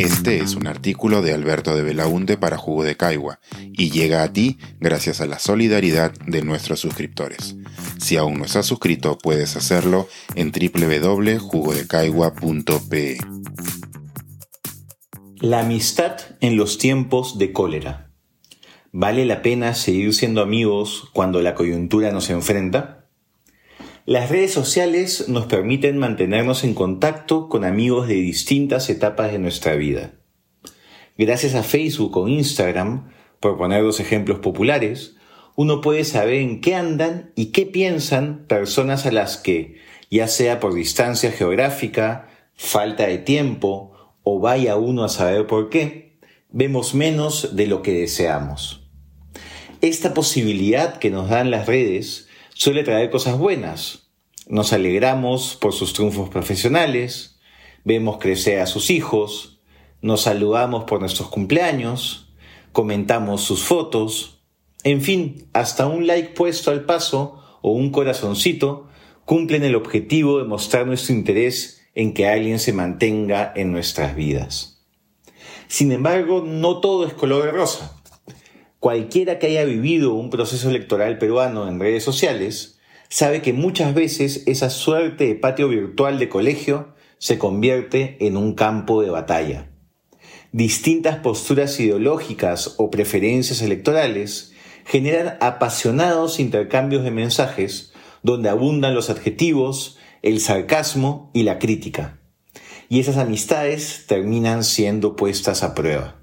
Este es un artículo de Alberto de Belaunte para Jugo de Caigua y llega a ti gracias a la solidaridad de nuestros suscriptores. Si aún no estás suscrito, puedes hacerlo en www.jugodecaigua.pe. La amistad en los tiempos de cólera. ¿Vale la pena seguir siendo amigos cuando la coyuntura nos enfrenta? Las redes sociales nos permiten mantenernos en contacto con amigos de distintas etapas de nuestra vida. Gracias a Facebook o Instagram, por poner dos ejemplos populares, uno puede saber en qué andan y qué piensan personas a las que, ya sea por distancia geográfica, falta de tiempo o vaya uno a saber por qué, vemos menos de lo que deseamos. Esta posibilidad que nos dan las redes suele traer cosas buenas. Nos alegramos por sus triunfos profesionales, vemos crecer a sus hijos, nos saludamos por nuestros cumpleaños, comentamos sus fotos, en fin, hasta un like puesto al paso o un corazoncito cumplen el objetivo de mostrar nuestro interés en que alguien se mantenga en nuestras vidas. Sin embargo, no todo es color de rosa. Cualquiera que haya vivido un proceso electoral peruano en redes sociales sabe que muchas veces esa suerte de patio virtual de colegio se convierte en un campo de batalla. Distintas posturas ideológicas o preferencias electorales generan apasionados intercambios de mensajes donde abundan los adjetivos, el sarcasmo y la crítica. Y esas amistades terminan siendo puestas a prueba.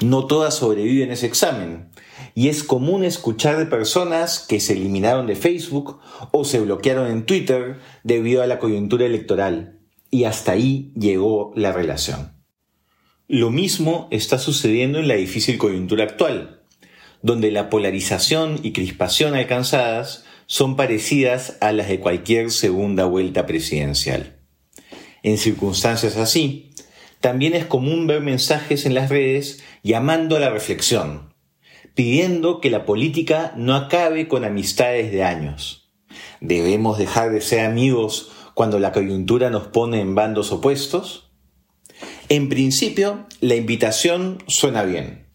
No todas sobreviven ese examen, y es común escuchar de personas que se eliminaron de Facebook o se bloquearon en Twitter debido a la coyuntura electoral, y hasta ahí llegó la relación. Lo mismo está sucediendo en la difícil coyuntura actual, donde la polarización y crispación alcanzadas son parecidas a las de cualquier segunda vuelta presidencial. En circunstancias así, también es común ver mensajes en las redes llamando a la reflexión, pidiendo que la política no acabe con amistades de años. ¿Debemos dejar de ser amigos cuando la coyuntura nos pone en bandos opuestos? En principio, la invitación suena bien.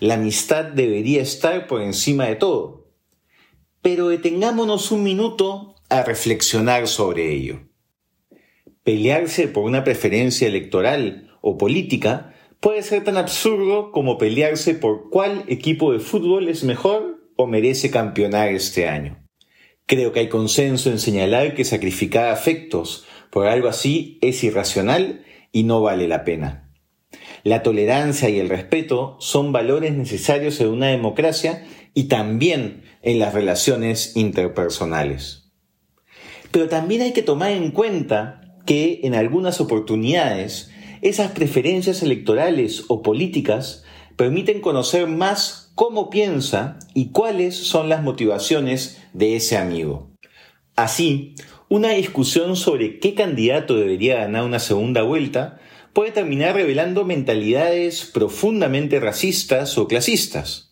La amistad debería estar por encima de todo pero detengámonos un minuto a reflexionar sobre ello. Pelearse por una preferencia electoral o política puede ser tan absurdo como pelearse por cuál equipo de fútbol es mejor o merece campeonar este año. Creo que hay consenso en señalar que sacrificar afectos por algo así es irracional y no vale la pena. La tolerancia y el respeto son valores necesarios en una democracia y también en las relaciones interpersonales. Pero también hay que tomar en cuenta que en algunas oportunidades esas preferencias electorales o políticas permiten conocer más cómo piensa y cuáles son las motivaciones de ese amigo. Así, una discusión sobre qué candidato debería ganar una segunda vuelta puede terminar revelando mentalidades profundamente racistas o clasistas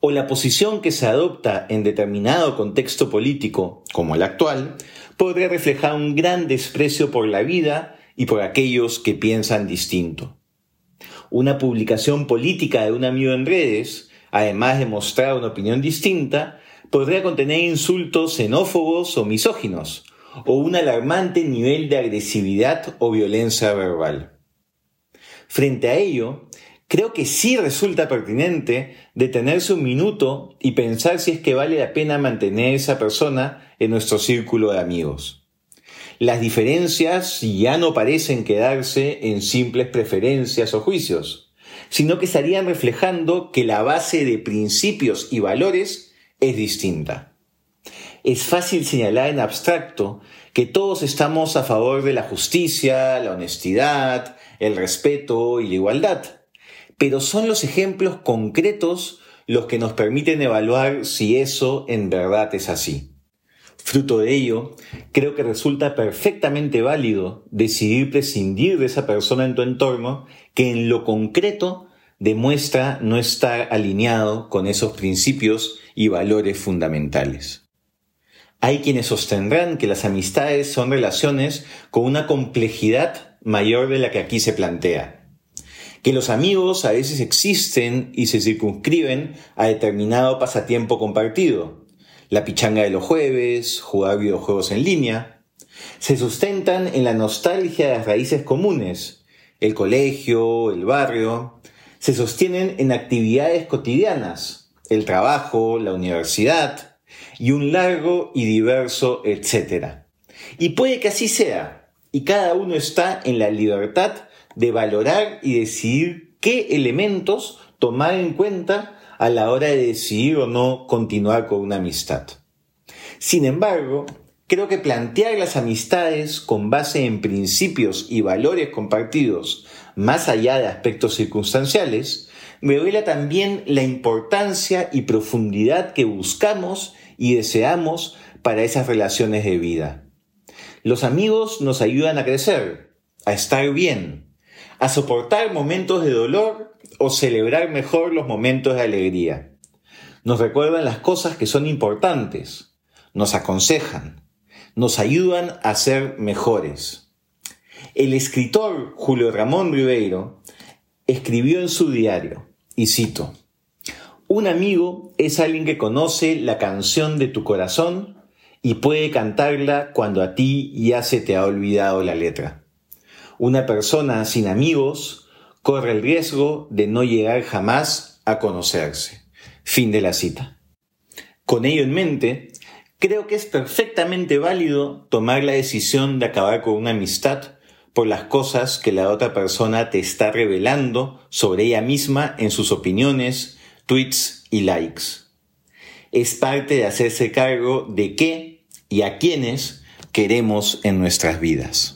o la posición que se adopta en determinado contexto político, como el actual, podría reflejar un gran desprecio por la vida y por aquellos que piensan distinto. Una publicación política de un amigo en redes, además de mostrar una opinión distinta, podría contener insultos xenófobos o misóginos, o un alarmante nivel de agresividad o violencia verbal. Frente a ello, creo que sí resulta pertinente detenerse un minuto y pensar si es que vale la pena mantener a esa persona en nuestro círculo de amigos. Las diferencias ya no parecen quedarse en simples preferencias o juicios, sino que estarían reflejando que la base de principios y valores es distinta. Es fácil señalar en abstracto que todos estamos a favor de la justicia, la honestidad, el respeto y la igualdad pero son los ejemplos concretos los que nos permiten evaluar si eso en verdad es así. Fruto de ello, creo que resulta perfectamente válido decidir prescindir de esa persona en tu entorno que en lo concreto demuestra no estar alineado con esos principios y valores fundamentales. Hay quienes sostendrán que las amistades son relaciones con una complejidad mayor de la que aquí se plantea que los amigos a veces existen y se circunscriben a determinado pasatiempo compartido. La pichanga de los jueves, jugar videojuegos en línea. Se sustentan en la nostalgia de las raíces comunes, el colegio, el barrio. Se sostienen en actividades cotidianas, el trabajo, la universidad y un largo y diverso etcétera. Y puede que así sea, y cada uno está en la libertad de valorar y decidir qué elementos tomar en cuenta a la hora de decidir o no continuar con una amistad. Sin embargo, creo que plantear las amistades con base en principios y valores compartidos, más allá de aspectos circunstanciales, revela también la importancia y profundidad que buscamos y deseamos para esas relaciones de vida. Los amigos nos ayudan a crecer, a estar bien, a soportar momentos de dolor o celebrar mejor los momentos de alegría. Nos recuerdan las cosas que son importantes, nos aconsejan, nos ayudan a ser mejores. El escritor Julio Ramón Ribeiro escribió en su diario, y cito, Un amigo es alguien que conoce la canción de tu corazón y puede cantarla cuando a ti ya se te ha olvidado la letra. Una persona sin amigos corre el riesgo de no llegar jamás a conocerse. Fin de la cita. Con ello en mente, creo que es perfectamente válido tomar la decisión de acabar con una amistad por las cosas que la otra persona te está revelando sobre ella misma en sus opiniones, tweets y likes. Es parte de hacerse cargo de qué y a quiénes queremos en nuestras vidas.